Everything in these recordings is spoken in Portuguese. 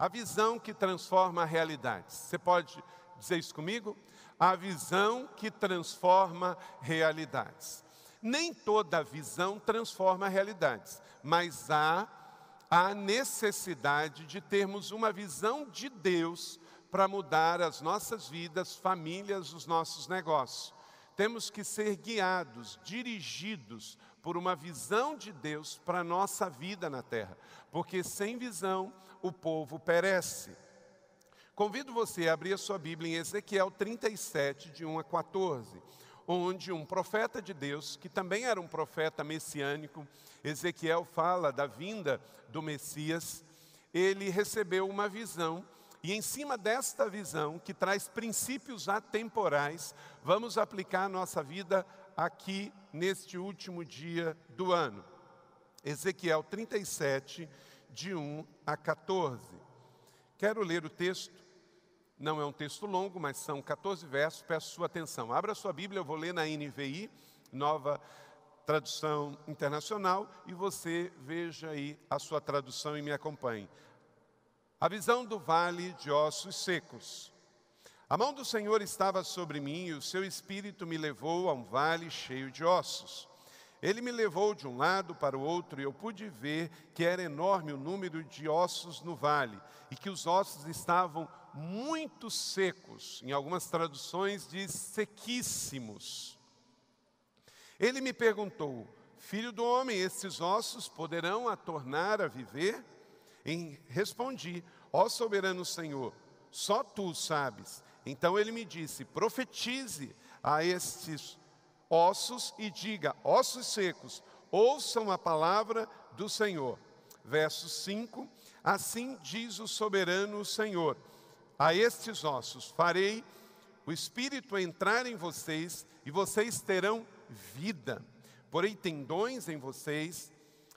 A visão que transforma a realidade. Você pode dizer isso comigo? A visão que transforma realidades. Nem toda visão transforma realidades, mas há a necessidade de termos uma visão de Deus para mudar as nossas vidas, famílias, os nossos negócios. Temos que ser guiados, dirigidos por uma visão de Deus para a nossa vida na terra, porque sem visão o povo perece. Convido você a abrir a sua Bíblia em Ezequiel 37, de 1 a 14, onde um profeta de Deus, que também era um profeta messiânico, Ezequiel fala da vinda do Messias, ele recebeu uma visão e em cima desta visão, que traz princípios atemporais, vamos aplicar a nossa vida aqui neste último dia do ano. Ezequiel 37, de 1 a 14. Quero ler o texto, não é um texto longo, mas são 14 versos, peço sua atenção. Abra sua Bíblia, eu vou ler na NVI, nova tradução internacional, e você veja aí a sua tradução e me acompanhe. A visão do vale de ossos secos. A mão do Senhor estava sobre mim e o seu espírito me levou a um vale cheio de ossos. Ele me levou de um lado para o outro e eu pude ver que era enorme o número de ossos no vale e que os ossos estavam muito secos. Em algumas traduções diz sequíssimos. Ele me perguntou: Filho do homem, esses ossos poderão a tornar a viver? E respondi: Ó soberano Senhor, só tu sabes. Então ele me disse: Profetize a estes ossos e diga: ossos secos, ouçam a palavra do Senhor. Verso 5: Assim diz o soberano Senhor: A estes ossos farei o espírito entrar em vocês e vocês terão vida. Porei tendões em vocês,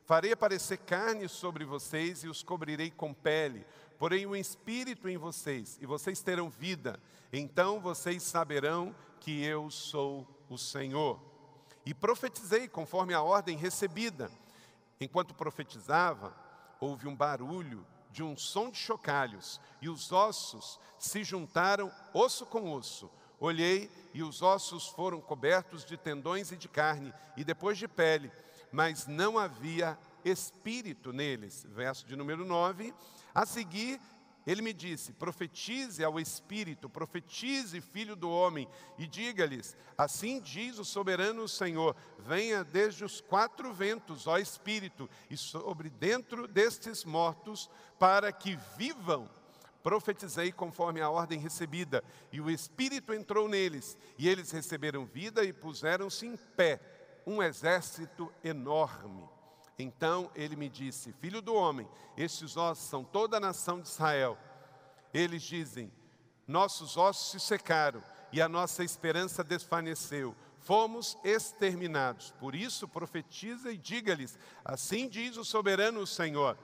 farei aparecer carne sobre vocês e os cobrirei com pele. Porei um espírito em vocês e vocês terão vida. Então vocês saberão que eu sou o Senhor. E profetizei conforme a ordem recebida. Enquanto profetizava, houve um barulho de um som de chocalhos, e os ossos se juntaram osso com osso. Olhei e os ossos foram cobertos de tendões e de carne, e depois de pele, mas não havia espírito neles. Verso de número 9. A seguir, ele me disse: profetize ao Espírito, profetize, filho do homem, e diga-lhes: Assim diz o soberano Senhor: Venha desde os quatro ventos, ó Espírito, e sobre dentro destes mortos, para que vivam. Profetizei conforme a ordem recebida, e o Espírito entrou neles, e eles receberam vida e puseram-se em pé, um exército enorme. Então ele me disse: Filho do homem, estes ossos são toda a nação de Israel. Eles dizem: Nossos ossos se secaram e a nossa esperança desvaneceu. Fomos exterminados. Por isso profetiza e diga-lhes: Assim diz o soberano Senhor: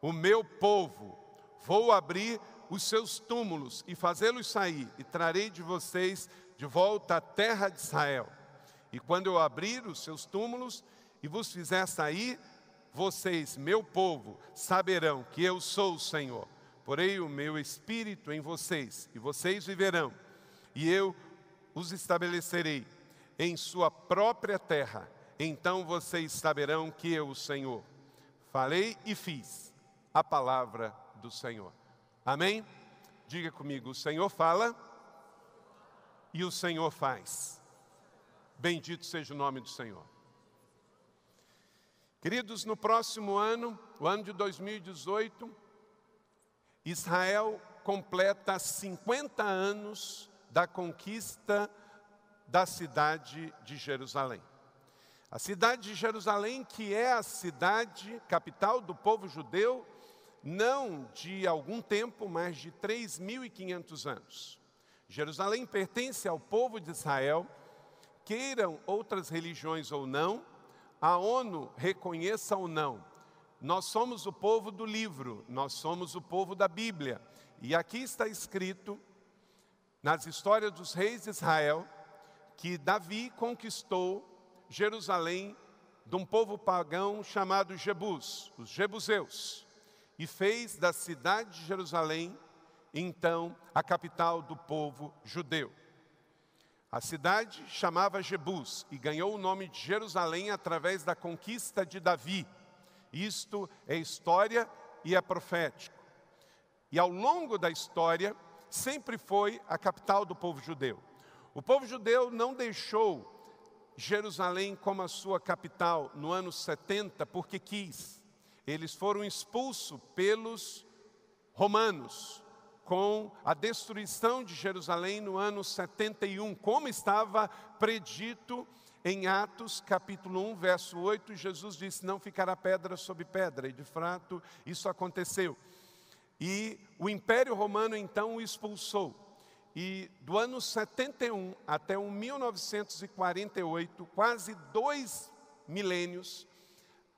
O meu povo, vou abrir os seus túmulos e fazê-los sair, e trarei de vocês de volta à terra de Israel. E quando eu abrir os seus túmulos, e vos fizer sair, vocês, meu povo, saberão que eu sou o Senhor. Porei o meu espírito em vocês, e vocês viverão, e eu os estabelecerei em sua própria terra. Então vocês saberão que eu, o Senhor, falei e fiz a palavra do Senhor. Amém? Diga comigo: o Senhor fala e o Senhor faz. Bendito seja o nome do Senhor. Queridos, no próximo ano, o ano de 2018, Israel completa 50 anos da conquista da cidade de Jerusalém. A cidade de Jerusalém, que é a cidade capital do povo judeu, não de algum tempo, mas de 3.500 anos. Jerusalém pertence ao povo de Israel, queiram outras religiões ou não, a ONU reconheça ou não, nós somos o povo do livro, nós somos o povo da Bíblia. E aqui está escrito, nas histórias dos reis de Israel, que Davi conquistou Jerusalém de um povo pagão chamado Jebus, os Jebuseus, e fez da cidade de Jerusalém, então, a capital do povo judeu. A cidade chamava Jebus e ganhou o nome de Jerusalém através da conquista de Davi. Isto é história e é profético. E ao longo da história, sempre foi a capital do povo judeu. O povo judeu não deixou Jerusalém como a sua capital no ano 70 porque quis. Eles foram expulsos pelos romanos com a destruição de Jerusalém no ano 71, como estava predito em Atos capítulo 1, verso 8, Jesus disse: Não ficará pedra sobre pedra, e de fato isso aconteceu. E o Império Romano então o expulsou. E do ano 71 até o 1948, quase dois milênios,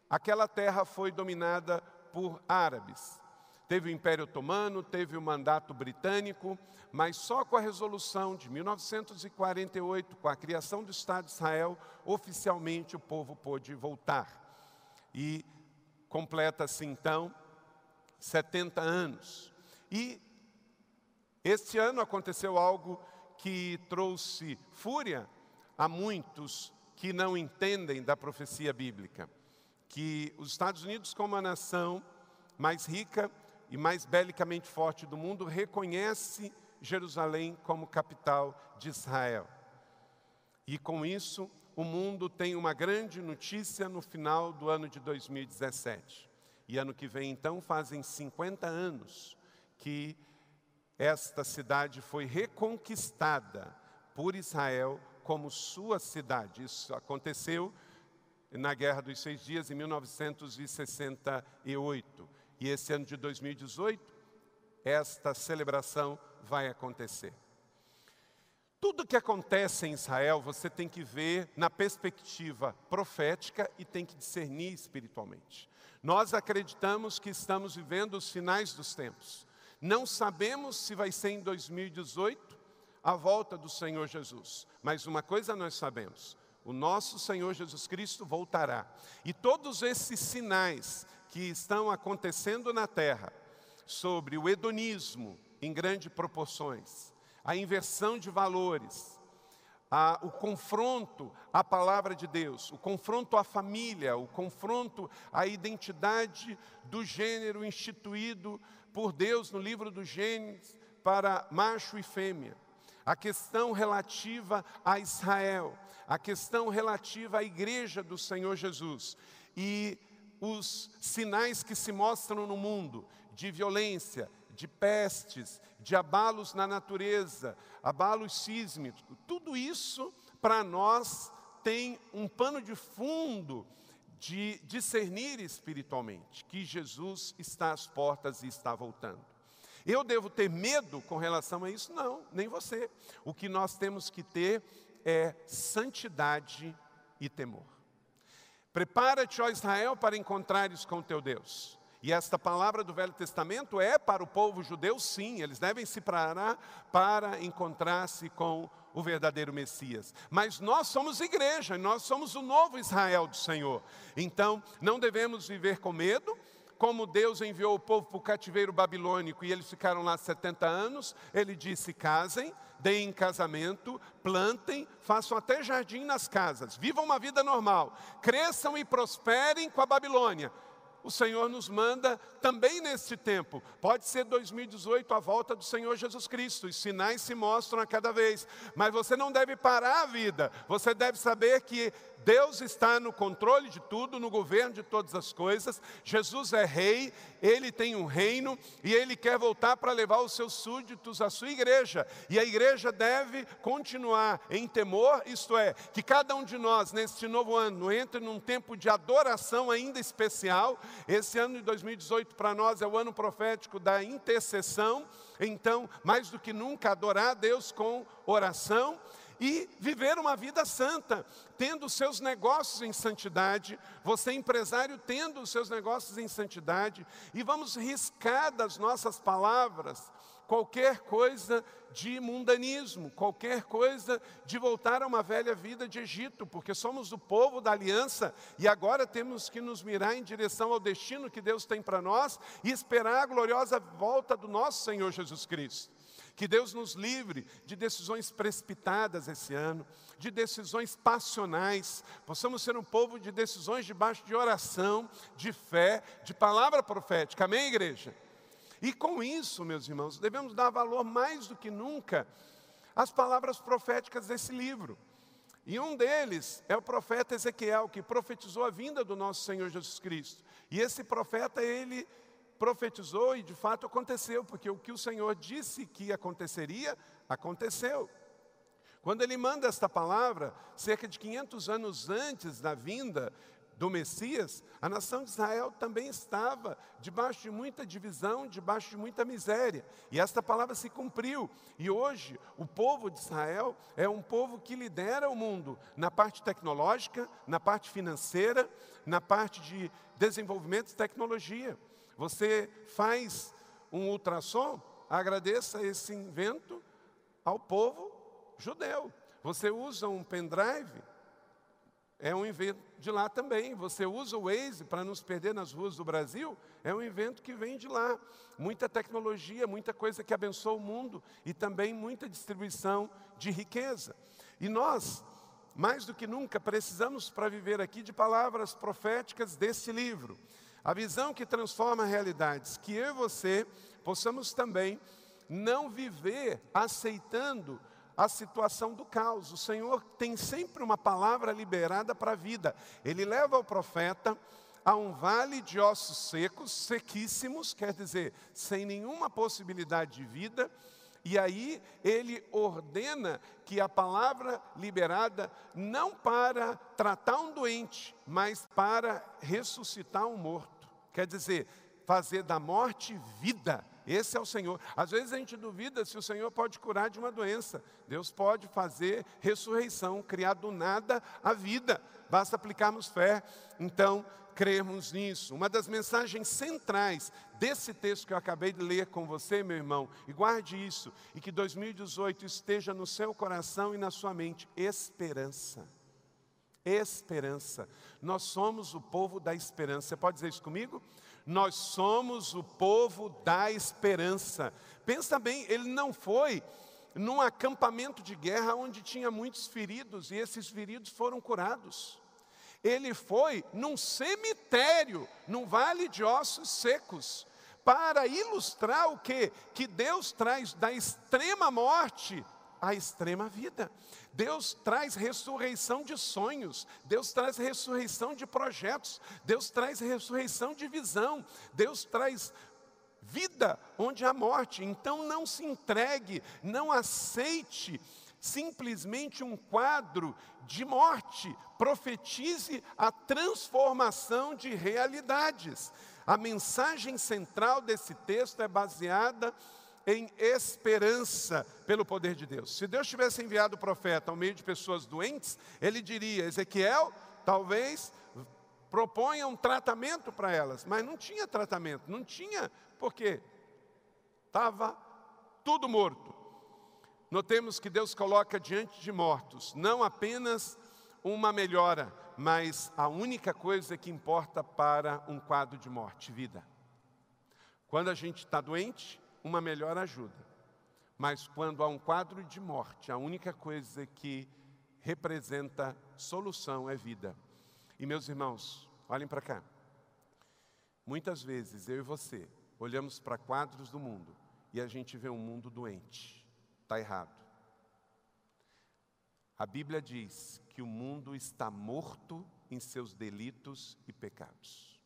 aquela terra foi dominada por árabes. Teve o Império Otomano, teve o mandato britânico, mas só com a resolução de 1948, com a criação do Estado de Israel, oficialmente o povo pôde voltar. E completa-se então 70 anos. E este ano aconteceu algo que trouxe fúria a muitos que não entendem da profecia bíblica, que os Estados Unidos como a nação mais rica e mais belicamente forte do mundo, reconhece Jerusalém como capital de Israel. E com isso, o mundo tem uma grande notícia no final do ano de 2017. E ano que vem, então, fazem 50 anos que esta cidade foi reconquistada por Israel como sua cidade. Isso aconteceu na Guerra dos Seis Dias, em 1968. E esse ano de 2018, esta celebração vai acontecer. Tudo que acontece em Israel, você tem que ver na perspectiva profética e tem que discernir espiritualmente. Nós acreditamos que estamos vivendo os finais dos tempos. Não sabemos se vai ser em 2018 a volta do Senhor Jesus, mas uma coisa nós sabemos: o nosso Senhor Jesus Cristo voltará. E todos esses sinais que estão acontecendo na terra sobre o hedonismo em grandes proporções, a inversão de valores, a, o confronto à palavra de Deus, o confronto à família, o confronto à identidade do gênero instituído por Deus no livro dos Gênesis para macho e fêmea, a questão relativa a Israel, a questão relativa à igreja do Senhor Jesus. E os sinais que se mostram no mundo de violência, de pestes, de abalos na natureza, abalos sísmicos, tudo isso para nós tem um pano de fundo de discernir espiritualmente que Jesus está às portas e está voltando. Eu devo ter medo com relação a isso? Não, nem você. O que nós temos que ter é santidade e temor. Prepara-te, ó Israel, para encontrares com teu Deus. E esta palavra do Velho Testamento é para o povo judeu, sim, eles devem se preparar para encontrar-se com o verdadeiro Messias. Mas nós somos igreja, nós somos o novo Israel do Senhor. Então, não devemos viver com medo, como Deus enviou o povo para o cativeiro babilônico e eles ficaram lá 70 anos, ele disse: casem, deem casamento, plantem, façam até jardim nas casas, vivam uma vida normal, cresçam e prosperem com a Babilônia. o Senhor nos manda também neste tempo. Pode ser 2018 a volta do Senhor Jesus Cristo, os sinais se mostram a cada vez, mas você não deve parar a vida, você deve saber que Deus está no controle de tudo, no governo de todas as coisas. Jesus é rei, ele tem um reino e ele quer voltar para levar os seus súditos à sua igreja. E a igreja deve continuar em temor, isto é, que cada um de nós neste novo ano entre num tempo de adoração ainda especial. Esse ano de 2018 para nós é o ano profético da intercessão. Então, mais do que nunca, adorar a Deus com oração e viver uma vida santa, tendo seus negócios em santidade, você empresário tendo os seus negócios em santidade, e vamos riscar das nossas palavras qualquer coisa de mundanismo, qualquer coisa de voltar a uma velha vida de Egito, porque somos o povo da aliança e agora temos que nos mirar em direção ao destino que Deus tem para nós e esperar a gloriosa volta do nosso Senhor Jesus Cristo. Que Deus nos livre de decisões precipitadas esse ano, de decisões passionais. Possamos ser um povo de decisões debaixo de oração, de fé, de palavra profética. Amém, igreja? E com isso, meus irmãos, devemos dar valor mais do que nunca às palavras proféticas desse livro. E um deles é o profeta Ezequiel, que profetizou a vinda do nosso Senhor Jesus Cristo. E esse profeta, ele profetizou e de fato aconteceu, porque o que o Senhor disse que aconteceria, aconteceu. Quando ele manda esta palavra, cerca de 500 anos antes da vinda do Messias, a nação de Israel também estava debaixo de muita divisão, debaixo de muita miséria. E esta palavra se cumpriu. E hoje, o povo de Israel é um povo que lidera o mundo na parte tecnológica, na parte financeira, na parte de desenvolvimento de tecnologia. Você faz um ultrassom, agradeça esse invento ao povo judeu. Você usa um pendrive, é um invento de lá também. Você usa o Waze para nos perder nas ruas do Brasil, é um invento que vem de lá. Muita tecnologia, muita coisa que abençoa o mundo e também muita distribuição de riqueza. E nós, mais do que nunca, precisamos para viver aqui de palavras proféticas desse livro. A visão que transforma realidades, que eu e você possamos também não viver aceitando a situação do caos. O Senhor tem sempre uma palavra liberada para a vida. Ele leva o profeta a um vale de ossos secos, sequíssimos, quer dizer, sem nenhuma possibilidade de vida. E aí ele ordena que a palavra liberada não para tratar um doente, mas para ressuscitar um morto. Quer dizer, fazer da morte vida. Esse é o Senhor. Às vezes a gente duvida se o Senhor pode curar de uma doença. Deus pode fazer ressurreição, criar do nada a vida. Basta aplicarmos fé. Então, cremos nisso. Uma das mensagens centrais desse texto que eu acabei de ler com você, meu irmão, e guarde isso, e que 2018 esteja no seu coração e na sua mente: esperança esperança. Nós somos o povo da esperança. Você pode dizer isso comigo? Nós somos o povo da esperança. Pensa bem, ele não foi num acampamento de guerra onde tinha muitos feridos e esses feridos foram curados. Ele foi num cemitério, num vale de ossos secos, para ilustrar o que? Que Deus traz da extrema morte à extrema vida. Deus traz ressurreição de sonhos, Deus traz ressurreição de projetos, Deus traz ressurreição de visão, Deus traz vida onde há morte. Então não se entregue, não aceite simplesmente um quadro de morte, profetize a transformação de realidades. A mensagem central desse texto é baseada em esperança pelo poder de Deus. Se Deus tivesse enviado o profeta ao meio de pessoas doentes, ele diria: Ezequiel, talvez proponha um tratamento para elas, mas não tinha tratamento, não tinha, porque estava tudo morto. Notemos que Deus coloca diante de mortos não apenas uma melhora, mas a única coisa que importa para um quadro de morte: vida. Quando a gente está doente, uma melhor ajuda. Mas quando há um quadro de morte, a única coisa que representa solução é vida. E meus irmãos, olhem para cá. Muitas vezes eu e você olhamos para quadros do mundo e a gente vê um mundo doente. Está errado. A Bíblia diz que o mundo está morto em seus delitos e pecados.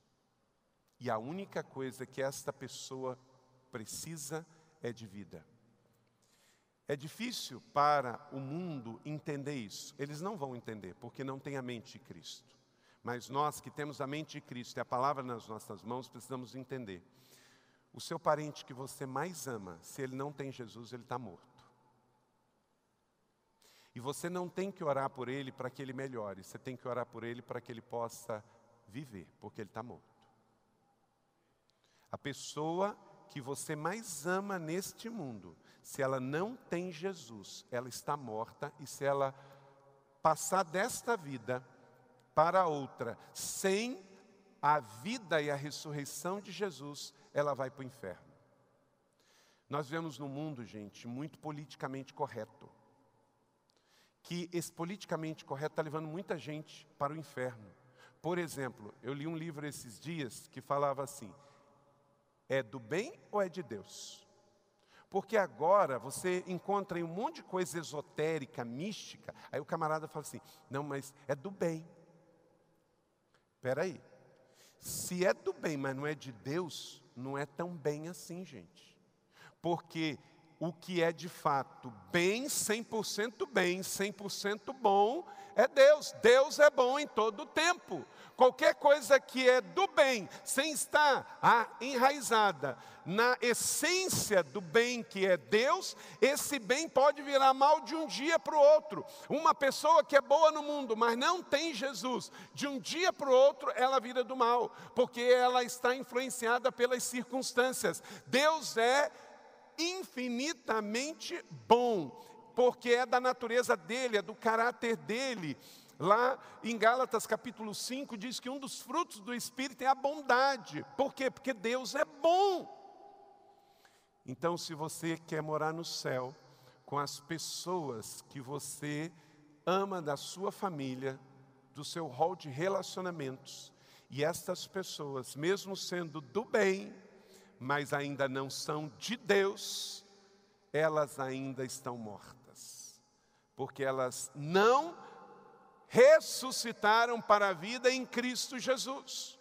E a única coisa que esta pessoa precisa é de vida. É difícil para o mundo entender isso. Eles não vão entender, porque não têm a mente de Cristo. Mas nós que temos a mente de Cristo e a palavra nas nossas mãos, precisamos entender. O seu parente que você mais ama, se ele não tem Jesus, ele está morto. E você não tem que orar por ele para que ele melhore, você tem que orar por ele para que ele possa viver, porque ele está morto. A pessoa que você mais ama neste mundo, se ela não tem Jesus, ela está morta, e se ela passar desta vida para outra, sem a vida e a ressurreição de Jesus, ela vai para o inferno. Nós vemos no mundo, gente, muito politicamente correto. Que esse politicamente correto está levando muita gente para o inferno. Por exemplo, eu li um livro esses dias que falava assim: é do bem ou é de Deus? Porque agora você encontra em um monte de coisa esotérica, mística, aí o camarada fala assim: não, mas é do bem. Espera aí. Se é do bem, mas não é de Deus, não é tão bem assim, gente. Porque o que é de fato bem, 100% bem, 100% bom, é Deus. Deus é bom em todo o tempo. Qualquer coisa que é do bem, sem estar ah, enraizada na essência do bem que é Deus, esse bem pode virar mal de um dia para o outro. Uma pessoa que é boa no mundo, mas não tem Jesus, de um dia para o outro ela vira do mal, porque ela está influenciada pelas circunstâncias. Deus é infinitamente bom, porque é da natureza dele, é do caráter dele. Lá em Gálatas capítulo 5 diz que um dos frutos do Espírito é a bondade. Por quê? Porque Deus é bom. Então, se você quer morar no céu com as pessoas que você ama da sua família, do seu rol de relacionamentos, e estas pessoas, mesmo sendo do bem, mas ainda não são de Deus, elas ainda estão mortas, porque elas não ressuscitaram para a vida em Cristo Jesus.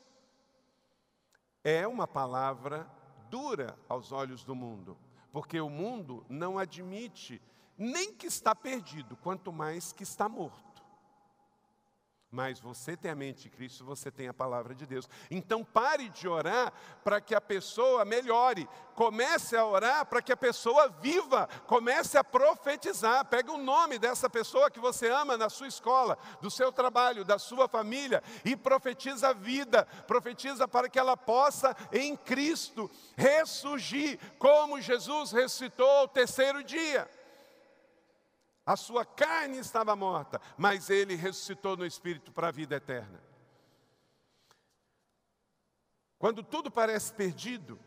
É uma palavra dura aos olhos do mundo, porque o mundo não admite nem que está perdido, quanto mais que está morto. Mas você tem a mente de Cristo, você tem a palavra de Deus. Então pare de orar para que a pessoa melhore. Comece a orar para que a pessoa viva. Comece a profetizar. Pega o nome dessa pessoa que você ama na sua escola, do seu trabalho, da sua família e profetiza a vida. Profetiza para que ela possa em Cristo ressurgir, como Jesus ressuscitou ao terceiro dia. A sua carne estava morta, mas ele ressuscitou no espírito para a vida eterna. Quando tudo parece perdido,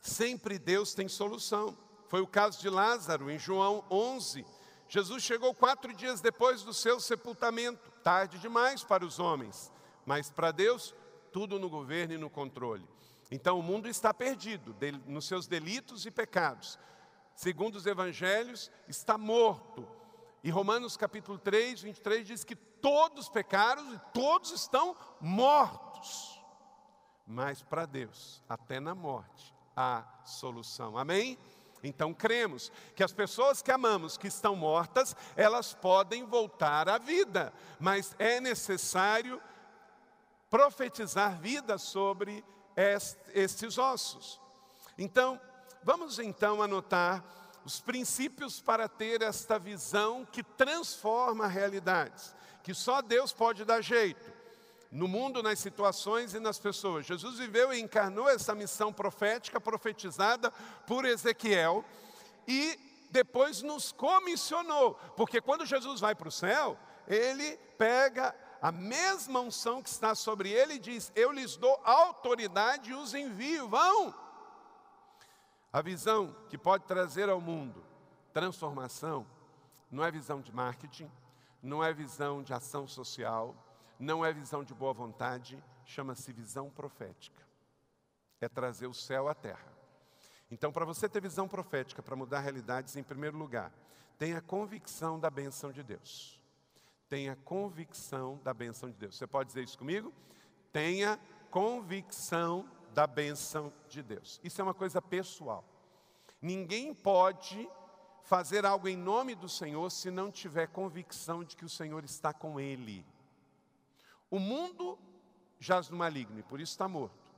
sempre Deus tem solução. Foi o caso de Lázaro em João 11. Jesus chegou quatro dias depois do seu sepultamento, tarde demais para os homens, mas para Deus, tudo no governo e no controle. Então o mundo está perdido nos seus delitos e pecados. Segundo os evangelhos, está morto, e Romanos capítulo 3, 23 diz que todos pecaram e todos estão mortos. Mas para Deus, até na morte, há solução. Amém? Então cremos que as pessoas que amamos, que estão mortas, elas podem voltar à vida, mas é necessário profetizar vida sobre estes ossos. Então, vamos então anotar os princípios para ter esta visão que transforma realidades, que só Deus pode dar jeito no mundo, nas situações e nas pessoas. Jesus viveu e encarnou essa missão profética profetizada por Ezequiel e depois nos comissionou, porque quando Jesus vai para o céu, ele pega a mesma unção que está sobre ele e diz: Eu lhes dou autoridade e os envio, vão. A visão que pode trazer ao mundo transformação não é visão de marketing, não é visão de ação social, não é visão de boa vontade, chama-se visão profética. é trazer o céu à terra. Então, para você ter visão profética, para mudar realidades, em primeiro lugar, tenha convicção da benção de Deus. Tenha convicção da benção de Deus. Você pode dizer isso comigo? Tenha convicção da benção de Deus. Isso é uma coisa pessoal. Ninguém pode fazer algo em nome do Senhor se não tiver convicção de que o Senhor está com ele. O mundo jaz no maligno e por isso está morto.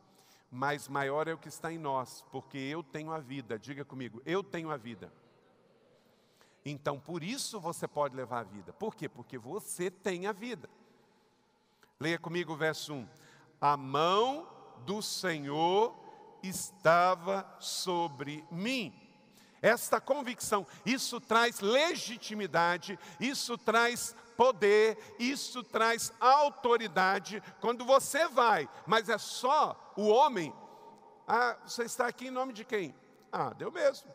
Mas maior é o que está em nós, porque eu tenho a vida. Diga comigo, eu tenho a vida. Então, por isso você pode levar a vida. Por quê? Porque você tem a vida. Leia comigo o verso 1. A mão do Senhor estava sobre mim. Esta convicção, isso traz legitimidade, isso traz poder, isso traz autoridade. Quando você vai, mas é só o homem. Ah, você está aqui em nome de quem? Ah, deu mesmo.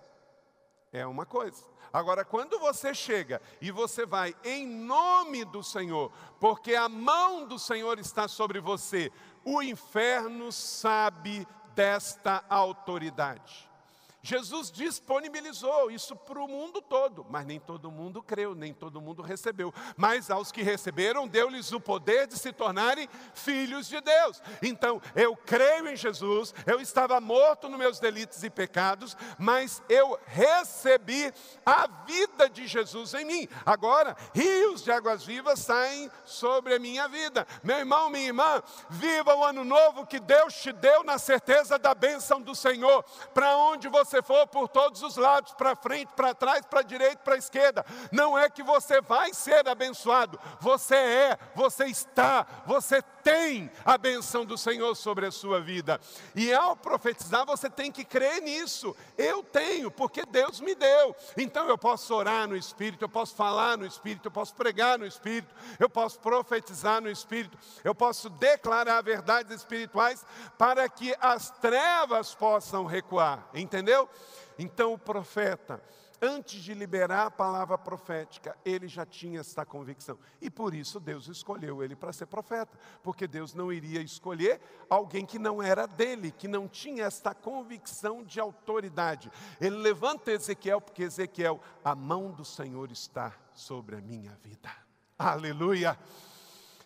É uma coisa. Agora, quando você chega e você vai em nome do Senhor, porque a mão do Senhor está sobre você, o inferno sabe desta autoridade. Jesus disponibilizou isso para o mundo todo, mas nem todo mundo creu, nem todo mundo recebeu. Mas aos que receberam, deu-lhes o poder de se tornarem filhos de Deus. Então, eu creio em Jesus, eu estava morto nos meus delitos e pecados, mas eu recebi a vida de Jesus em mim. Agora, rios de águas vivas saem sobre a minha vida. Meu irmão, minha irmã, viva o ano novo que Deus te deu na certeza da bênção do Senhor. Para onde você você for por todos os lados, para frente, para trás, para direita, para esquerda, não é que você vai ser abençoado, você é, você está, você tem a benção do Senhor sobre a sua vida. E ao profetizar, você tem que crer nisso. Eu tenho, porque Deus me deu. Então eu posso orar no Espírito, eu posso falar no Espírito, eu posso pregar no Espírito, eu posso profetizar no Espírito, eu posso declarar verdades espirituais para que as trevas possam recuar. Entendeu? Então o profeta, antes de liberar a palavra profética, ele já tinha essa convicção. E por isso Deus escolheu ele para ser profeta, porque Deus não iria escolher alguém que não era dele, que não tinha esta convicção de autoridade. Ele levanta Ezequiel, porque Ezequiel, a mão do Senhor está sobre a minha vida. Aleluia!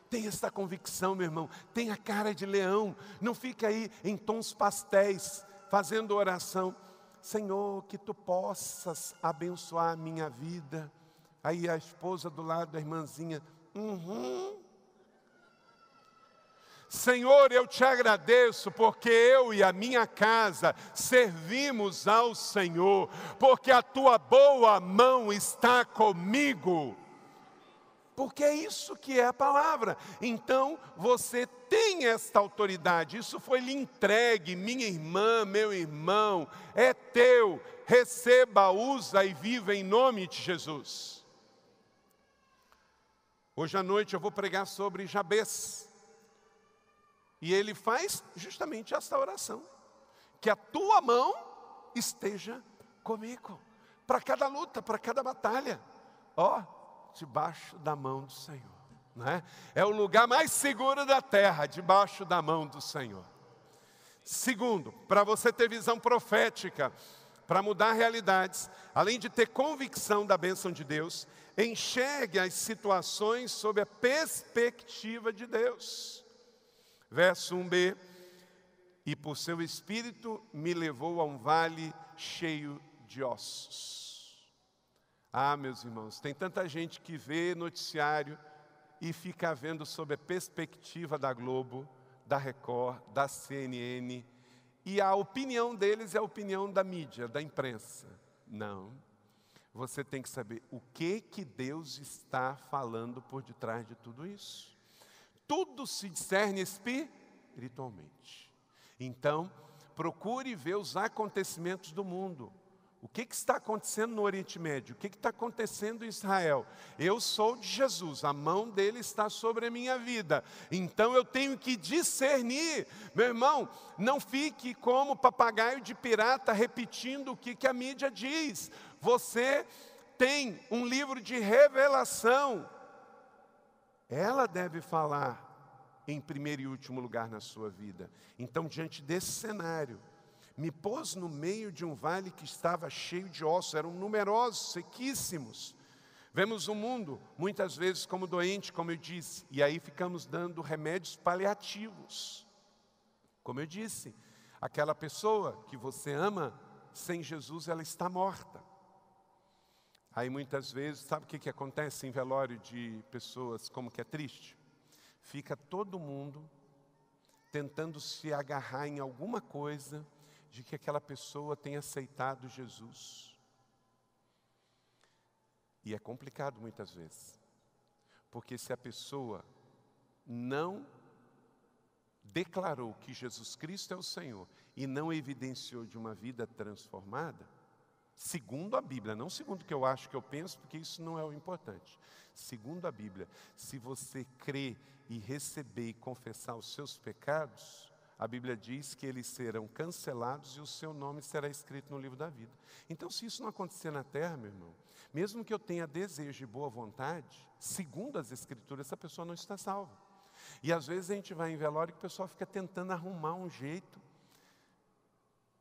Tem essa convicção, meu irmão. Tem a cara de leão. Não fica aí em tons pastéis, fazendo oração. Senhor, que tu possas abençoar a minha vida. Aí a esposa do lado da irmãzinha, uhum. Senhor, eu te agradeço porque eu e a minha casa servimos ao Senhor, porque a tua boa mão está comigo porque é isso que é a palavra. Então você tem esta autoridade, isso foi lhe entregue, minha irmã, meu irmão, é teu, receba, usa e viva em nome de Jesus. Hoje à noite eu vou pregar sobre Jabez. E ele faz justamente esta oração: que a tua mão esteja comigo, para cada luta, para cada batalha. Ó, oh, debaixo da mão do Senhor. Né? É o lugar mais seguro da terra, debaixo da mão do Senhor. Segundo, para você ter visão profética, para mudar realidades, além de ter convicção da bênção de Deus, enxergue as situações sob a perspectiva de Deus. Verso 1b: E por seu espírito me levou a um vale cheio de ossos. Ah, meus irmãos, tem tanta gente que vê noticiário e fica vendo sob a perspectiva da Globo, da Record, da CNN, e a opinião deles é a opinião da mídia, da imprensa. Não. Você tem que saber o que que Deus está falando por detrás de tudo isso. Tudo se discerne espiritualmente. Então, procure ver os acontecimentos do mundo. O que, que, está acontecendo no Oriente Médio? O que, que está acontecendo em Israel? Eu sou de Jesus, a mão dele está sobre a minha vida. Então eu tenho que discernir. Meu irmão, não fique como papagaio de pirata repetindo o que, que a mídia diz. Você tem um livro de revelação. Ela deve falar em primeiro e último lugar na sua vida. Então, diante desse cenário, me pôs no meio de um vale que estava cheio de ossos, eram numerosos, sequíssimos. Vemos o mundo muitas vezes como doente, como eu disse, e aí ficamos dando remédios paliativos. Como eu disse, aquela pessoa que você ama, sem Jesus ela está morta. Aí muitas vezes, sabe o que, que acontece em velório de pessoas, como que é triste? Fica todo mundo tentando se agarrar em alguma coisa de que aquela pessoa tenha aceitado Jesus. E é complicado muitas vezes, porque se a pessoa não declarou que Jesus Cristo é o Senhor e não evidenciou de uma vida transformada, segundo a Bíblia, não segundo o que eu acho que eu penso, porque isso não é o importante. Segundo a Bíblia, se você crer e receber e confessar os seus pecados, a Bíblia diz que eles serão cancelados e o seu nome será escrito no livro da vida. Então, se isso não acontecer na terra, meu irmão, mesmo que eu tenha desejo e boa vontade, segundo as Escrituras, essa pessoa não está salva. E às vezes a gente vai em velório e o pessoal fica tentando arrumar um jeito.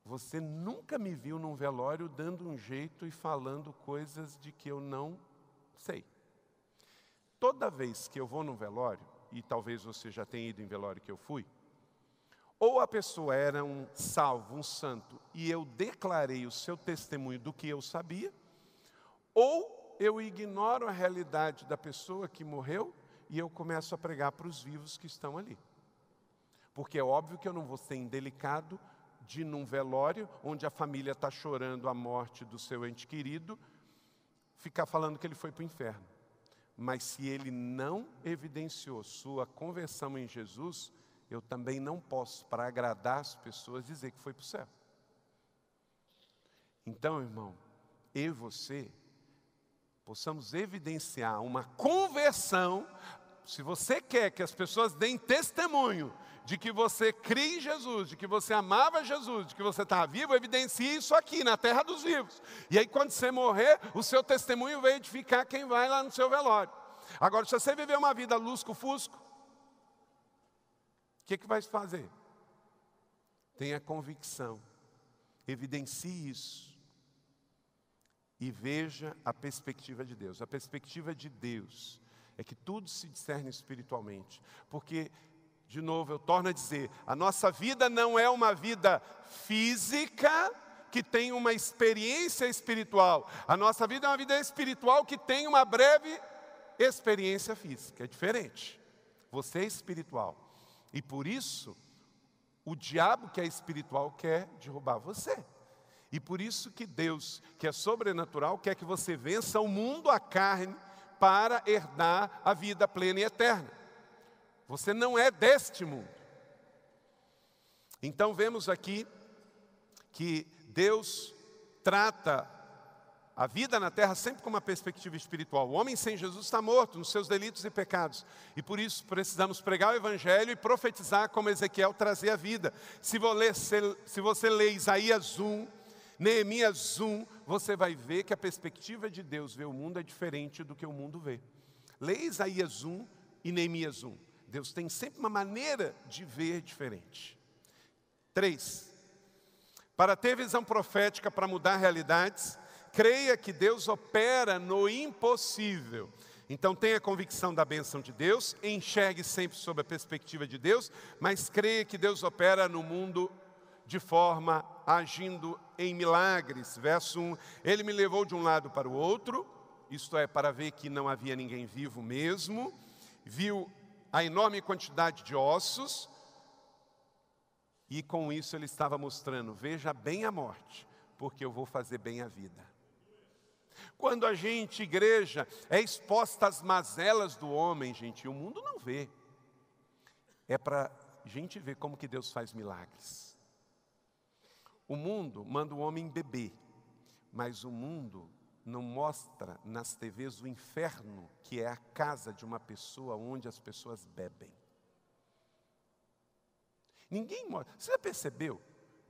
Você nunca me viu num velório dando um jeito e falando coisas de que eu não sei. Toda vez que eu vou num velório, e talvez você já tenha ido em velório que eu fui, ou a pessoa era um salvo, um santo, e eu declarei o seu testemunho do que eu sabia, ou eu ignoro a realidade da pessoa que morreu e eu começo a pregar para os vivos que estão ali. Porque é óbvio que eu não vou ser indelicado de num velório onde a família está chorando a morte do seu ente querido, ficar falando que ele foi para o inferno. Mas se ele não evidenciou sua conversão em Jesus, eu também não posso, para agradar as pessoas, dizer que foi para o céu. Então, irmão, eu e você possamos evidenciar uma conversão. Se você quer que as pessoas deem testemunho de que você crê em Jesus, de que você amava Jesus, de que você está vivo, evidencie isso aqui na terra dos vivos. E aí, quando você morrer, o seu testemunho vai edificar quem vai lá no seu velório. Agora, se você viver uma vida lusco-fusco, que, que vai fazer? Tenha convicção, evidencie isso e veja a perspectiva de Deus. A perspectiva de Deus é que tudo se discerne espiritualmente, porque, de novo, eu torno a dizer: a nossa vida não é uma vida física que tem uma experiência espiritual, a nossa vida é uma vida espiritual que tem uma breve experiência física, é diferente. Você é espiritual. E por isso, o diabo que é espiritual quer derrubar você. E por isso que Deus, que é sobrenatural, quer que você vença o mundo, a carne, para herdar a vida plena e eterna. Você não é deste mundo. Então vemos aqui que Deus trata a vida na terra sempre com uma perspectiva espiritual. O homem sem Jesus está morto nos seus delitos e pecados. E por isso precisamos pregar o Evangelho e profetizar como Ezequiel trazer a vida. Se você, lê Isaías 1, Neemias 1, você vai ver que a perspectiva de Deus ver o mundo é diferente do que o mundo vê. Lê Isaías 1 e Neemias 1. Deus tem sempre uma maneira de ver diferente. Três, para ter visão profética, para mudar realidades, creia que Deus opera no impossível. Então tenha convicção da benção de Deus, enxergue sempre sob a perspectiva de Deus, mas creia que Deus opera no mundo de forma agindo em milagres. Verso 1: Ele me levou de um lado para o outro, isto é, para ver que não havia ninguém vivo mesmo, viu a enorme quantidade de ossos, e com isso ele estava mostrando: veja bem a morte, porque eu vou fazer bem a vida. Quando a gente, igreja, é exposta às mazelas do homem, gente, o mundo não vê. É para a gente ver como que Deus faz milagres. O mundo manda o homem beber, mas o mundo não mostra nas TVs o inferno, que é a casa de uma pessoa onde as pessoas bebem. Ninguém mostra. Você já percebeu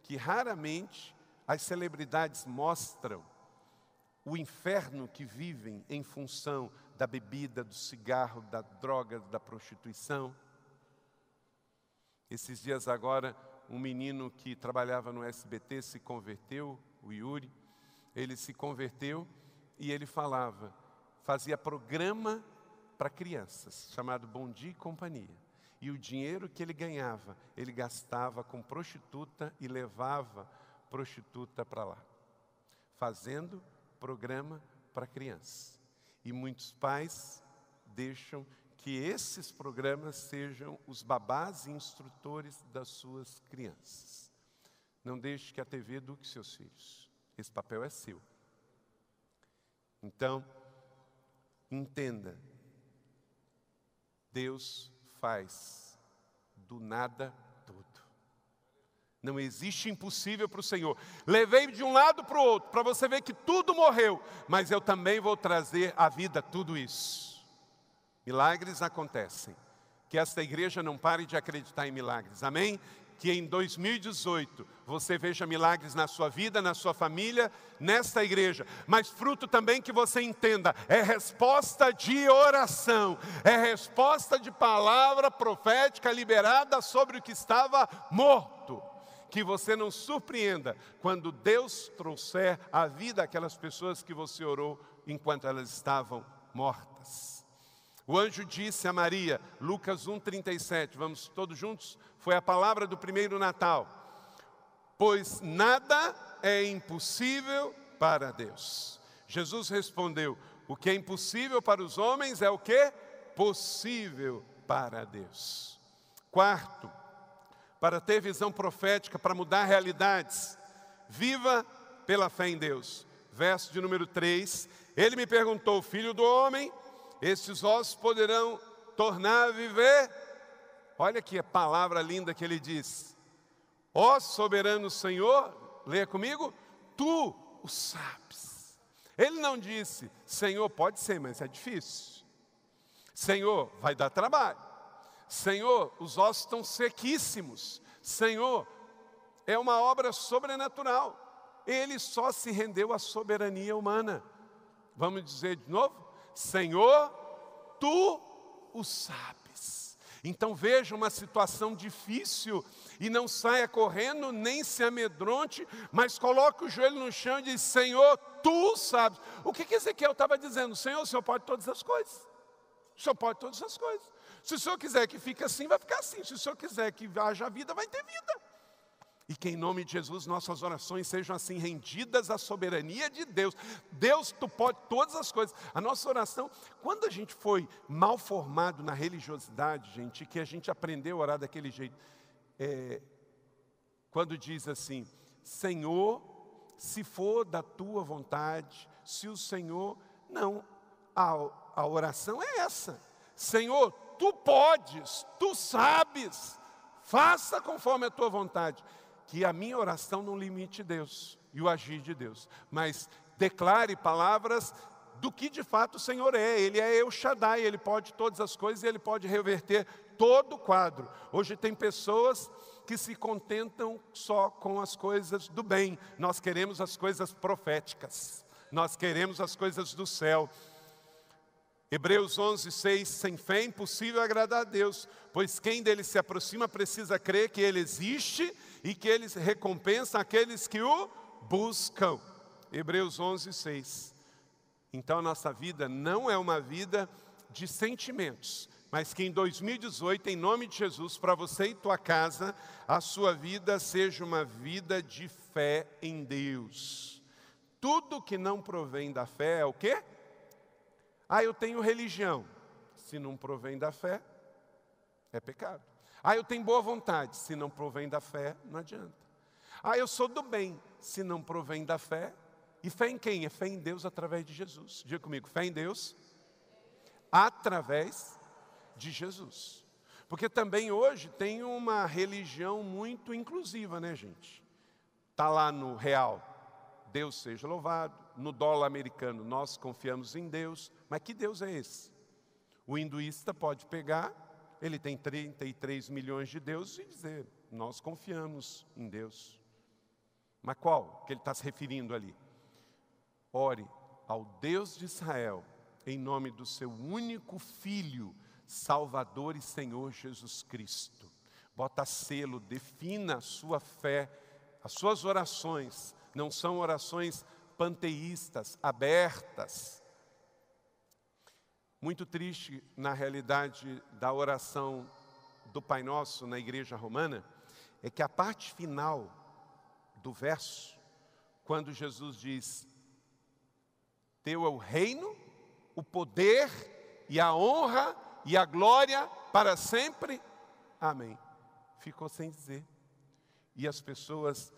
que raramente as celebridades mostram o inferno que vivem em função da bebida, do cigarro, da droga, da prostituição. Esses dias agora, um menino que trabalhava no SBT se converteu, o Yuri. Ele se converteu e ele falava, fazia programa para crianças, chamado Bom Dia e Companhia. E o dinheiro que ele ganhava, ele gastava com prostituta e levava prostituta para lá, fazendo programa para crianças. E muitos pais deixam que esses programas sejam os babás e instrutores das suas crianças. Não deixe que a TV eduque seus filhos. Esse papel é seu. Então, entenda, Deus faz do nada. Não existe impossível para o Senhor. Levei de um lado para o outro, para você ver que tudo morreu, mas eu também vou trazer à vida tudo isso. Milagres acontecem. Que esta igreja não pare de acreditar em milagres. Amém? Que em 2018 você veja milagres na sua vida, na sua família, nesta igreja. Mas fruto também que você entenda, é resposta de oração, é resposta de palavra profética liberada sobre o que estava morto que você não surpreenda quando Deus trouxer à vida aquelas pessoas que você orou enquanto elas estavam mortas. O anjo disse a Maria, Lucas 1,37, vamos todos juntos? Foi a palavra do primeiro Natal. Pois nada é impossível para Deus. Jesus respondeu: O que é impossível para os homens é o que? Possível para Deus. Quarto, para ter visão profética, para mudar realidades, viva pela fé em Deus. Verso de número 3: Ele me perguntou, filho do homem, estes ossos poderão tornar a viver. Olha que palavra linda que ele diz. Ó soberano Senhor, leia comigo, tu o sabes. Ele não disse, Senhor, pode ser, mas é difícil. Senhor, vai dar trabalho. Senhor, os ossos estão sequíssimos. Senhor, é uma obra sobrenatural. Ele só se rendeu à soberania humana. Vamos dizer de novo? Senhor, tu o sabes. Então veja uma situação difícil e não saia correndo, nem se amedronte, mas coloque o joelho no chão e diz: Senhor, tu sabes. O que, que Ezequiel estava dizendo? Senhor, o Senhor pode todas as coisas. O Senhor pode todas as coisas. Se o Senhor quiser que fique assim, vai ficar assim. Se o Senhor quiser que haja vida, vai ter vida. E que em nome de Jesus nossas orações sejam assim rendidas à soberania de Deus. Deus, tu pode todas as coisas. A nossa oração, quando a gente foi mal formado na religiosidade, gente, que a gente aprendeu a orar daquele jeito, é, quando diz assim: Senhor, se for da tua vontade, se o Senhor. Não, a, a oração é essa: Senhor, tu podes, tu sabes, faça conforme a tua vontade que a minha oração não limite Deus e o agir de Deus, mas declare palavras do que de fato o Senhor é. Ele é El Shaddai, ele pode todas as coisas e ele pode reverter todo o quadro. Hoje tem pessoas que se contentam só com as coisas do bem. Nós queremos as coisas proféticas. Nós queremos as coisas do céu. Hebreus 11, 6, sem fé é impossível agradar a Deus, pois quem dele se aproxima precisa crer que ele existe e que ele recompensa aqueles que o buscam. Hebreus 11, 6. Então, nossa vida não é uma vida de sentimentos, mas que em 2018, em nome de Jesus, para você e tua casa, a sua vida seja uma vida de fé em Deus. Tudo que não provém da fé é o quê? Ah, eu tenho religião. Se não provém da fé, é pecado. Ah, eu tenho boa vontade. Se não provém da fé, não adianta. Ah, eu sou do bem. Se não provém da fé. E fé em quem? É fé em Deus através de Jesus. Diga comigo, fé em Deus através de Jesus. Porque também hoje tem uma religião muito inclusiva, né, gente? Está lá no real, Deus seja louvado. No dólar americano, nós confiamos em Deus. Mas que Deus é esse? O hinduísta pode pegar ele tem 33 milhões de deuses e dizer: Nós confiamos em Deus. Mas qual que ele está se referindo ali? Ore ao Deus de Israel, em nome do seu único Filho, Salvador e Senhor Jesus Cristo. bota selo, defina a sua fé. As suas orações não são orações panteístas, abertas. Muito triste na realidade da oração do Pai Nosso na igreja romana é que a parte final do verso, quando Jesus diz: Teu é o reino, o poder e a honra e a glória para sempre. Amém. Ficou sem dizer. E as pessoas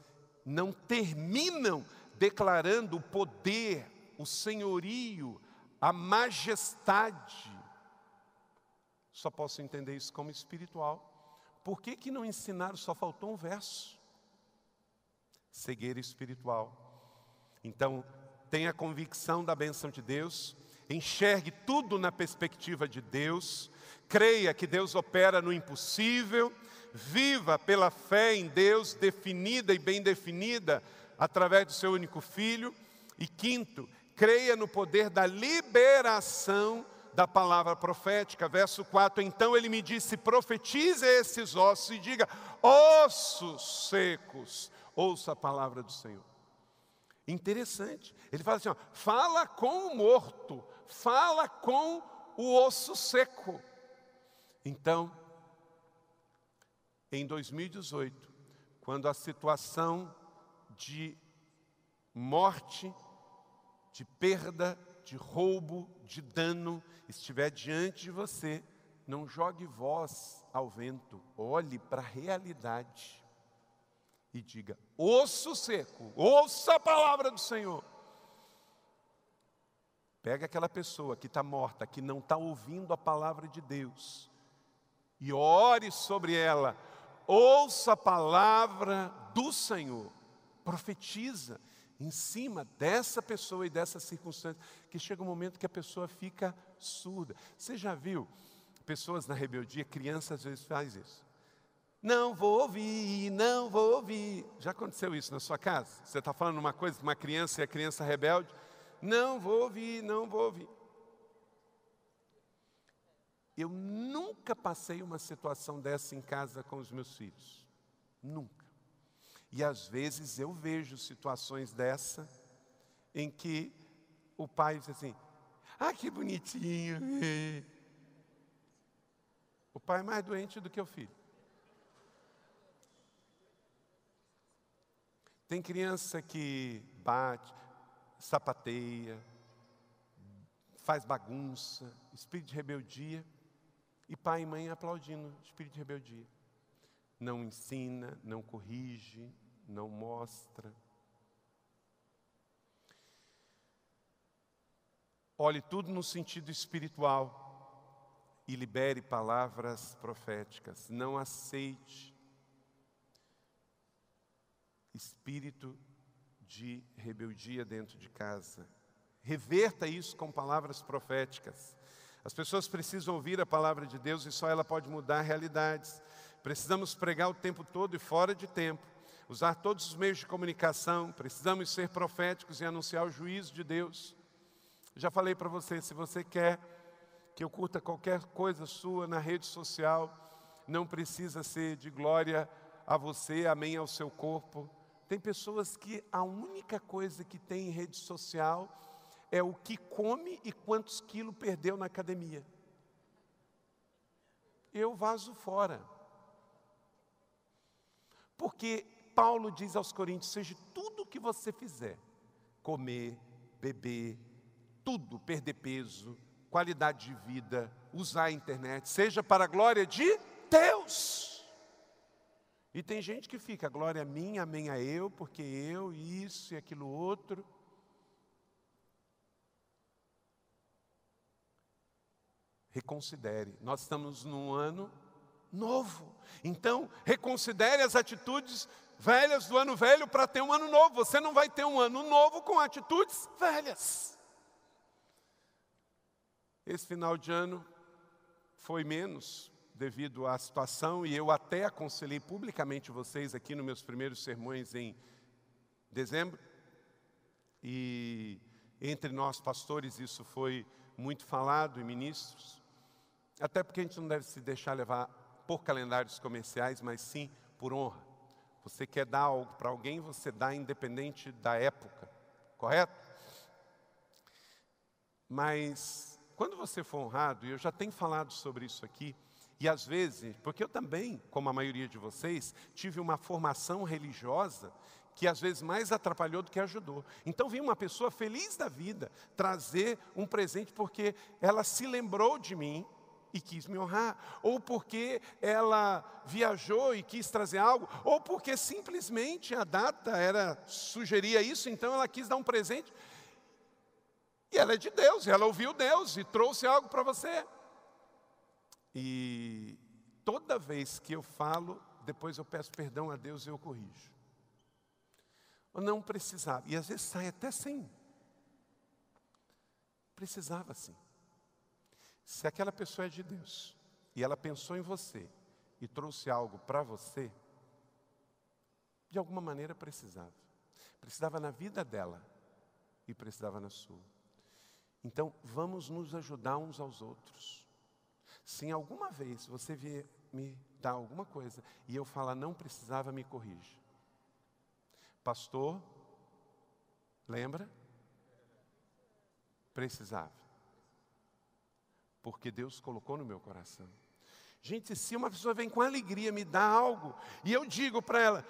não terminam declarando o poder, o senhorio, a majestade. Só posso entender isso como espiritual. Por que, que não ensinaram? Só faltou um verso. Cegueira espiritual. Então, tenha convicção da benção de Deus, enxergue tudo na perspectiva de Deus, creia que Deus opera no impossível, viva pela fé em Deus, definida e bem definida através do seu único filho. E quinto, creia no poder da liberação da palavra profética. Verso 4: Então ele me disse: profetize esses ossos e diga: ossos secos, ouça a palavra do Senhor. Interessante, ele fala assim: ó, fala com o morto, fala com o osso seco. Então, em 2018, quando a situação de morte, de perda, de roubo, de dano estiver diante de você, não jogue voz ao vento, olhe para a realidade e diga: osso seco, ouça a palavra do Senhor. Pega aquela pessoa que está morta, que não está ouvindo a palavra de Deus, e ore sobre ela, ouça a palavra do Senhor, profetiza em cima dessa pessoa e dessa circunstância, que chega um momento que a pessoa fica surda. Você já viu pessoas na rebeldia, crianças às vezes faz isso. Não vou ouvir, não vou ouvir. Já aconteceu isso na sua casa? Você está falando uma coisa com uma criança e a criança rebelde? Não vou ouvir, não vou ouvir. Eu nunca passei uma situação dessa em casa com os meus filhos. Nunca. E às vezes eu vejo situações dessa em que o pai diz assim: Ah, que bonitinho. O pai é mais doente do que o filho. Tem criança que bate, sapateia, faz bagunça, espírito de rebeldia. E pai e mãe aplaudindo espírito de rebeldia. Não ensina, não corrige, não mostra. Olhe tudo no sentido espiritual e libere palavras proféticas. Não aceite espírito de rebeldia dentro de casa. Reverta isso com palavras proféticas. As pessoas precisam ouvir a palavra de Deus e só ela pode mudar realidades. Precisamos pregar o tempo todo e fora de tempo, usar todos os meios de comunicação, precisamos ser proféticos e anunciar o juízo de Deus. Já falei para você, se você quer que eu curta qualquer coisa sua na rede social, não precisa ser de glória a você, amém ao seu corpo. Tem pessoas que a única coisa que tem em rede social é o que come e quantos quilos perdeu na academia. Eu vazo fora. Porque Paulo diz aos Coríntios: seja tudo o que você fizer, comer, beber, tudo, perder peso, qualidade de vida, usar a internet, seja para a glória de Deus. E tem gente que fica, glória a mim, amém a eu, porque eu, isso e aquilo outro. reconsidere. Nós estamos num ano novo. Então, reconsidere as atitudes velhas do ano velho para ter um ano novo. Você não vai ter um ano novo com atitudes velhas. Esse final de ano foi menos devido à situação e eu até aconselhei publicamente vocês aqui nos meus primeiros sermões em dezembro. E entre nós pastores isso foi muito falado e ministros. Até porque a gente não deve se deixar levar por calendários comerciais, mas sim por honra. Você quer dar algo para alguém, você dá independente da época, correto? Mas quando você for honrado, e eu já tenho falado sobre isso aqui, e às vezes, porque eu também, como a maioria de vocês, tive uma formação religiosa que às vezes mais atrapalhou do que ajudou. Então vinha uma pessoa feliz da vida trazer um presente porque ela se lembrou de mim e quis me honrar, ou porque ela viajou e quis trazer algo, ou porque simplesmente a data era sugeria isso, então ela quis dar um presente. E ela é de Deus, ela ouviu Deus e trouxe algo para você. E toda vez que eu falo, depois eu peço perdão a Deus e eu corrijo. Eu não precisava, e às vezes sai até sem. Precisava sim. Se aquela pessoa é de Deus e ela pensou em você e trouxe algo para você, de alguma maneira precisava. Precisava na vida dela e precisava na sua. Então, vamos nos ajudar uns aos outros. Se em alguma vez você vier me dar alguma coisa e eu falar não precisava, me corrija. Pastor, lembra? Precisava. Porque Deus colocou no meu coração. Gente, se uma pessoa vem com alegria me dar algo e eu digo para ela,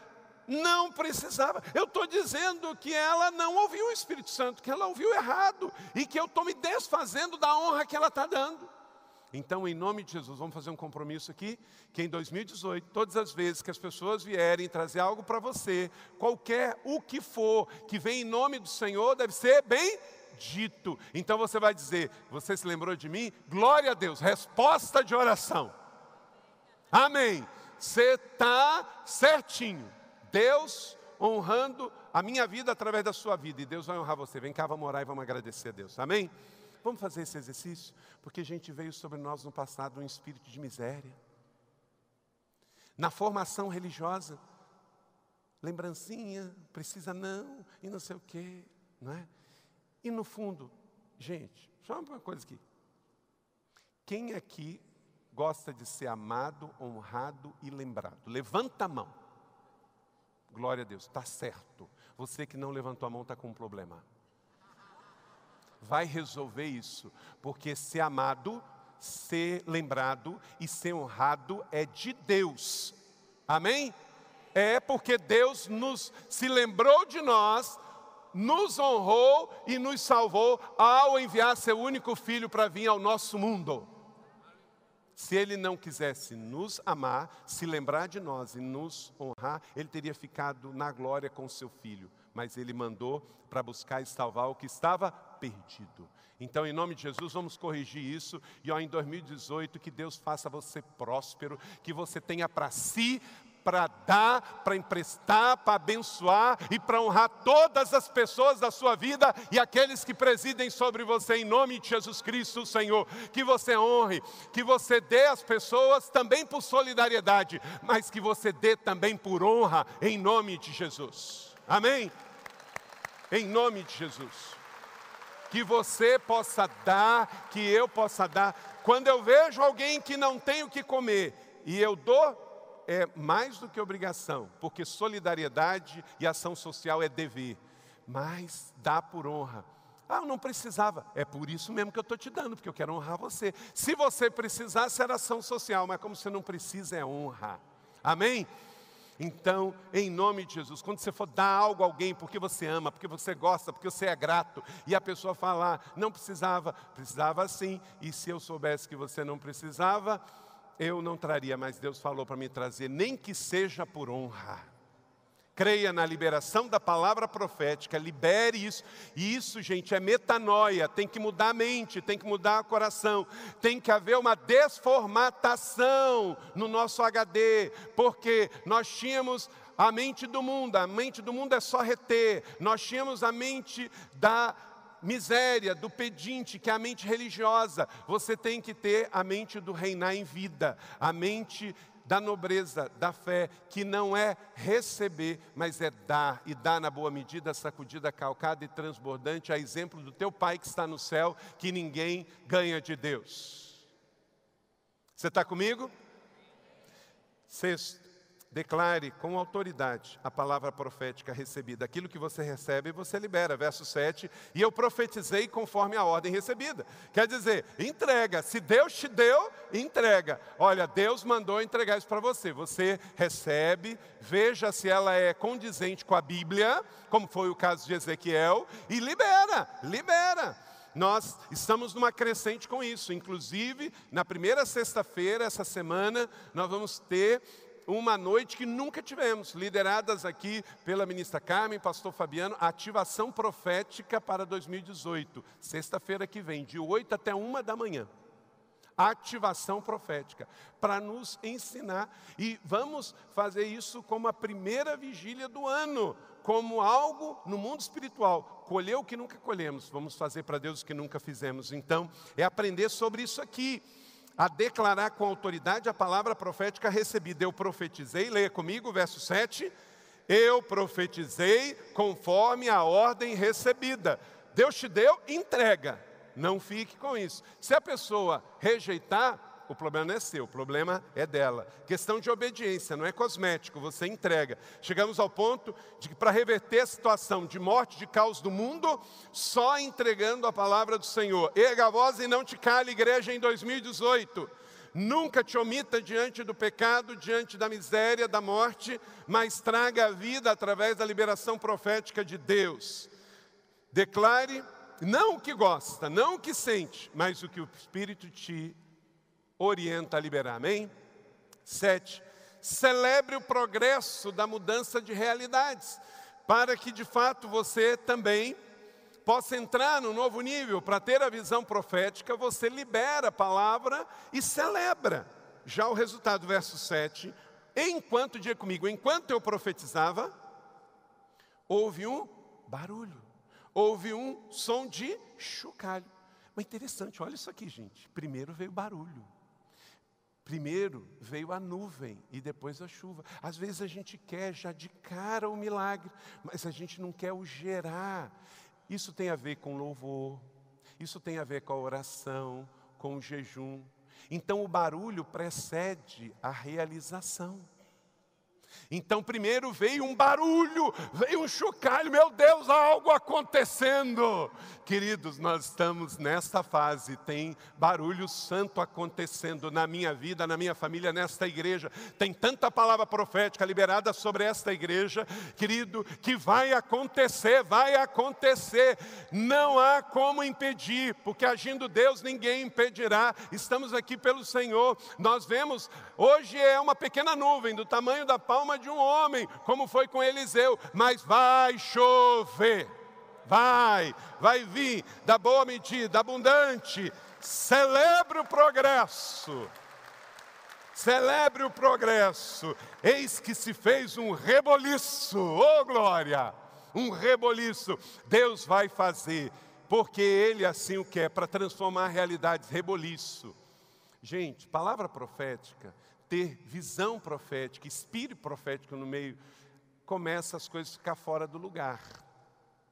não precisava. Eu estou dizendo que ela não ouviu o Espírito Santo, que ela ouviu errado e que eu estou me desfazendo da honra que ela está dando. Então, em nome de Jesus, vamos fazer um compromisso aqui, que em 2018, todas as vezes que as pessoas vierem trazer algo para você, qualquer o que for, que vem em nome do Senhor, deve ser bem dito. Então você vai dizer: Você se lembrou de mim? Glória a Deus, resposta de oração. Amém. Você está certinho. Deus honrando a minha vida através da sua vida, e Deus vai honrar você. Vem cá, vamos orar e vamos agradecer a Deus. Amém? Vamos fazer esse exercício? Porque a gente veio sobre nós no passado um espírito de miséria. Na formação religiosa, lembrancinha, precisa não, e não sei o quê, não é? E no fundo, gente, só uma coisa aqui. Quem aqui gosta de ser amado, honrado e lembrado? Levanta a mão. Glória a Deus, está certo. Você que não levantou a mão está com um problema vai resolver isso, porque ser amado, ser lembrado e ser honrado é de Deus. Amém? É porque Deus nos se lembrou de nós, nos honrou e nos salvou ao enviar seu único filho para vir ao nosso mundo. Se ele não quisesse nos amar, se lembrar de nós e nos honrar, ele teria ficado na glória com seu filho. Mas ele mandou para buscar e salvar o que estava perdido. Então, em nome de Jesus, vamos corrigir isso. E ó, em 2018, que Deus faça você próspero, que você tenha para si, para dar, para emprestar, para abençoar e para honrar todas as pessoas da sua vida e aqueles que presidem sobre você, em nome de Jesus Cristo, Senhor. Que você honre, que você dê às pessoas também por solidariedade, mas que você dê também por honra, em nome de Jesus. Amém? Em nome de Jesus. Que você possa dar, que eu possa dar. Quando eu vejo alguém que não tem o que comer e eu dou, é mais do que obrigação, porque solidariedade e ação social é dever, mas dá por honra. Ah, eu não precisava. É por isso mesmo que eu estou te dando, porque eu quero honrar você. Se você precisasse, era ação social, mas como você não precisa, é honra. Amém? Então, em nome de Jesus, quando você for dar algo a alguém porque você ama, porque você gosta, porque você é grato, e a pessoa falar, não precisava, precisava sim, e se eu soubesse que você não precisava, eu não traria, mas Deus falou para me trazer, nem que seja por honra. Creia na liberação da palavra profética, libere isso. E isso, gente, é metanoia. Tem que mudar a mente, tem que mudar o coração, tem que haver uma desformatação no nosso HD, porque nós tínhamos a mente do mundo, a mente do mundo é só reter, nós tínhamos a mente da miséria, do pedinte, que é a mente religiosa. Você tem que ter a mente do reinar em vida, a mente da nobreza, da fé, que não é receber, mas é dar, e dar na boa medida, sacudida, calcada e transbordante, a exemplo do teu Pai que está no céu, que ninguém ganha de Deus. Você está comigo? Sexto, declare com autoridade a palavra profética recebida. Aquilo que você recebe, você libera. Verso 7. E eu profetizei conforme a ordem recebida. Quer dizer, entrega. Se Deus te deu, entrega. Olha, Deus mandou entregar isso para você. Você recebe, veja se ela é condizente com a Bíblia, como foi o caso de Ezequiel, e libera, libera. Nós estamos numa crescente com isso. Inclusive, na primeira sexta-feira, essa semana, nós vamos ter uma noite que nunca tivemos, lideradas aqui pela ministra Carmen, pastor Fabiano, ativação profética para 2018, sexta-feira que vem, de 8 até 1 da manhã. Ativação profética, para nos ensinar. E vamos fazer isso como a primeira vigília do ano, como algo no mundo espiritual. Colher o que nunca colhemos, vamos fazer para Deus o que nunca fizemos. Então, é aprender sobre isso aqui a declarar com autoridade a palavra profética recebida. Eu profetizei, leia comigo, verso 7. Eu profetizei conforme a ordem recebida. Deus te deu, entrega. Não fique com isso. Se a pessoa rejeitar, o problema não é seu, o problema é dela. Questão de obediência, não é cosmético, você entrega. Chegamos ao ponto de que para reverter a situação de morte, de caos do mundo, só entregando a palavra do Senhor. Erga a voz e não te cale, igreja, em 2018. Nunca te omita diante do pecado, diante da miséria, da morte, mas traga a vida através da liberação profética de Deus. Declare não o que gosta, não o que sente, mas o que o Espírito te orienta a liberar. Amém? Sete, celebre o progresso da mudança de realidades, para que de fato você também possa entrar no novo nível. Para ter a visão profética, você libera a palavra e celebra. Já o resultado, verso 7, enquanto, diga comigo, enquanto eu profetizava, houve um barulho, houve um som de chocalho. Mas interessante, olha isso aqui, gente. Primeiro veio barulho. Primeiro veio a nuvem e depois a chuva. Às vezes a gente quer já de cara o milagre, mas a gente não quer o gerar. Isso tem a ver com louvor, isso tem a ver com a oração, com o jejum. Então o barulho precede a realização. Então, primeiro veio um barulho, veio um chocalho, meu Deus, há algo acontecendo. Queridos, nós estamos nesta fase, tem barulho santo acontecendo na minha vida, na minha família, nesta igreja. Tem tanta palavra profética liberada sobre esta igreja, querido, que vai acontecer, vai acontecer. Não há como impedir, porque agindo Deus ninguém impedirá. Estamos aqui pelo Senhor. Nós vemos, hoje é uma pequena nuvem do tamanho da palma de um homem, como foi com Eliseu, mas vai chover. Vai, vai vir da boa medida, abundante. Celebre o progresso. Celebre o progresso. Eis que se fez um reboliço. Oh glória! Um reboliço. Deus vai fazer, porque Ele assim o quer, para transformar realidades. Reboliço. Gente, palavra profética ter visão profética, espírito profético no meio, começa as coisas a ficar fora do lugar.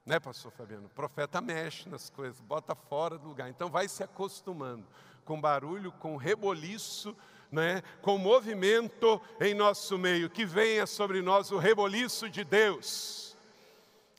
Né, pastor Fabiano? O profeta mexe nas coisas, bota fora do lugar. Então vai se acostumando com barulho, com reboliço, né, com movimento em nosso meio, que venha sobre nós o reboliço de Deus.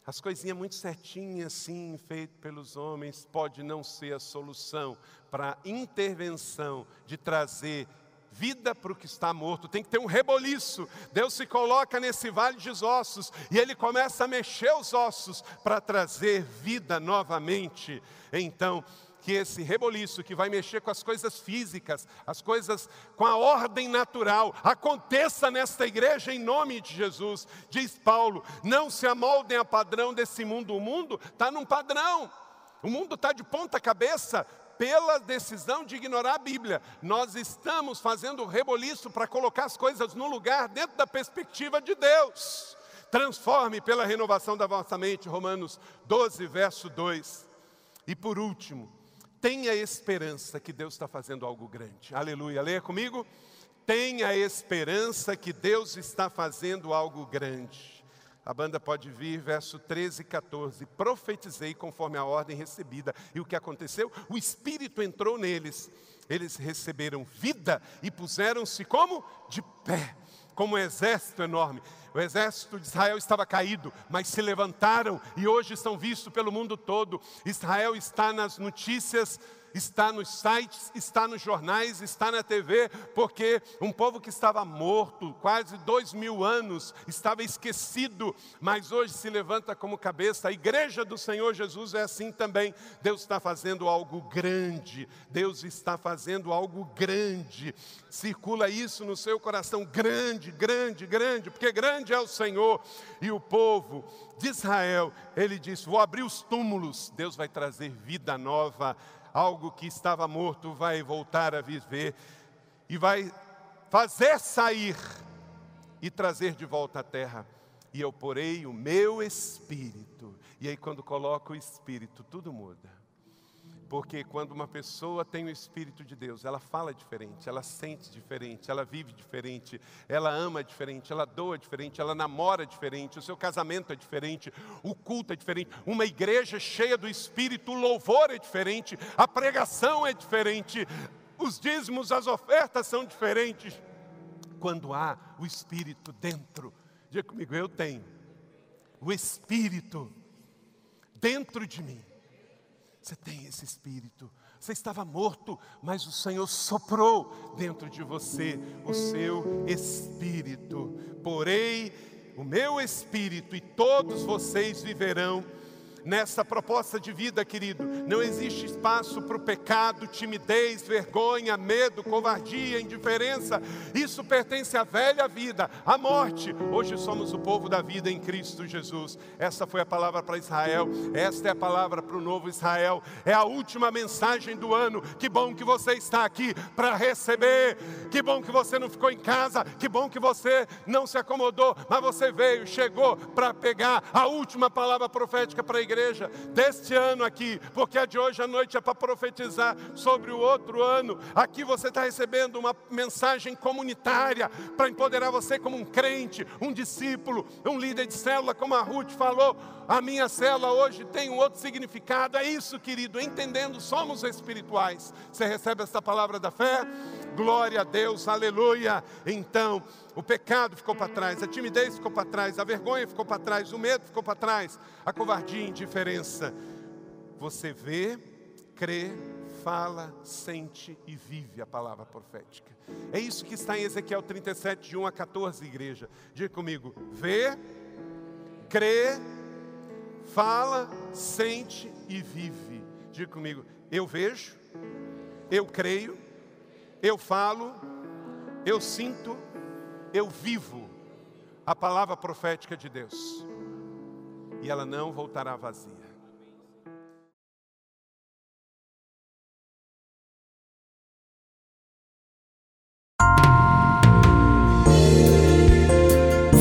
As coisinhas muito certinhas, assim, feitas pelos homens, pode não ser a solução para a intervenção de trazer vida para o que está morto, tem que ter um reboliço. Deus se coloca nesse vale de ossos e ele começa a mexer os ossos para trazer vida novamente. Então, que esse reboliço que vai mexer com as coisas físicas, as coisas com a ordem natural, aconteça nesta igreja em nome de Jesus. Diz Paulo: não se amoldem a padrão desse mundo, o mundo está num padrão. O mundo está de ponta cabeça pela decisão de ignorar a Bíblia. Nós estamos fazendo reboliço para colocar as coisas no lugar dentro da perspectiva de Deus. Transforme pela renovação da vossa mente, Romanos 12, verso 2. E por último, tenha esperança que Deus está fazendo algo grande. Aleluia. Leia comigo. Tenha esperança que Deus está fazendo algo grande. A banda pode vir, verso 13 e 14. Profetizei conforme a ordem recebida. E o que aconteceu? O Espírito entrou neles. eles receberam vida e puseram-se como? De pé, como um exército enorme. O exército de Israel estava caído, mas se levantaram e hoje estão vistos pelo mundo todo. Israel está nas notícias está nos sites, está nos jornais, está na TV, porque um povo que estava morto quase dois mil anos, estava esquecido, mas hoje se levanta como cabeça. A igreja do Senhor Jesus é assim também. Deus está fazendo algo grande, Deus está fazendo algo grande. Circula isso no seu coração, grande, grande, grande, porque grande é o Senhor e o povo de Israel. Ele disse: Vou abrir os túmulos, Deus vai trazer vida nova algo que estava morto vai voltar a viver e vai fazer sair e trazer de volta à terra. E eu porei o meu espírito. E aí, quando coloco o espírito, tudo muda. Porque quando uma pessoa tem o Espírito de Deus, ela fala diferente, ela sente diferente, ela vive diferente, ela ama diferente, ela doa diferente, ela namora diferente, o seu casamento é diferente, o culto é diferente, uma igreja cheia do Espírito, o louvor é diferente, a pregação é diferente, os dízimos, as ofertas são diferentes. Quando há o Espírito dentro, diga comigo, eu tenho o Espírito dentro de mim. Você tem esse espírito. Você estava morto, mas o Senhor soprou dentro de você o seu espírito. Porei o meu espírito e todos vocês viverão nessa proposta de vida, querido. Não existe espaço para o pecado, timidez, vergonha, medo, covardia, indiferença. Isso pertence à velha vida, à morte. Hoje somos o povo da vida em Cristo Jesus. Essa foi a palavra para Israel, esta é a palavra para o novo Israel. É a última mensagem do ano. Que bom que você está aqui para receber. Que bom que você não ficou em casa. Que bom que você não se acomodou, mas você veio, chegou para pegar a última palavra profética para a igreja igreja deste ano aqui, porque a de hoje à noite é para profetizar sobre o outro ano. Aqui você está recebendo uma mensagem comunitária para empoderar você como um crente, um discípulo, um líder de célula, como a Ruth falou. A minha célula hoje tem um outro significado. É isso, querido, entendendo, somos espirituais. Você recebe essa palavra da fé? Glória a Deus, aleluia. Então, o pecado ficou para trás, a timidez ficou para trás, a vergonha ficou para trás, o medo ficou para trás, a covardia e a indiferença. Você vê, crê, fala, sente e vive a palavra profética. É isso que está em Ezequiel 37, de 1 a 14, igreja. Diga comigo: vê, crê, fala, sente e vive. Diga comigo: eu vejo, eu creio, eu falo, eu sinto, eu vivo a palavra profética de Deus. E ela não voltará vazia.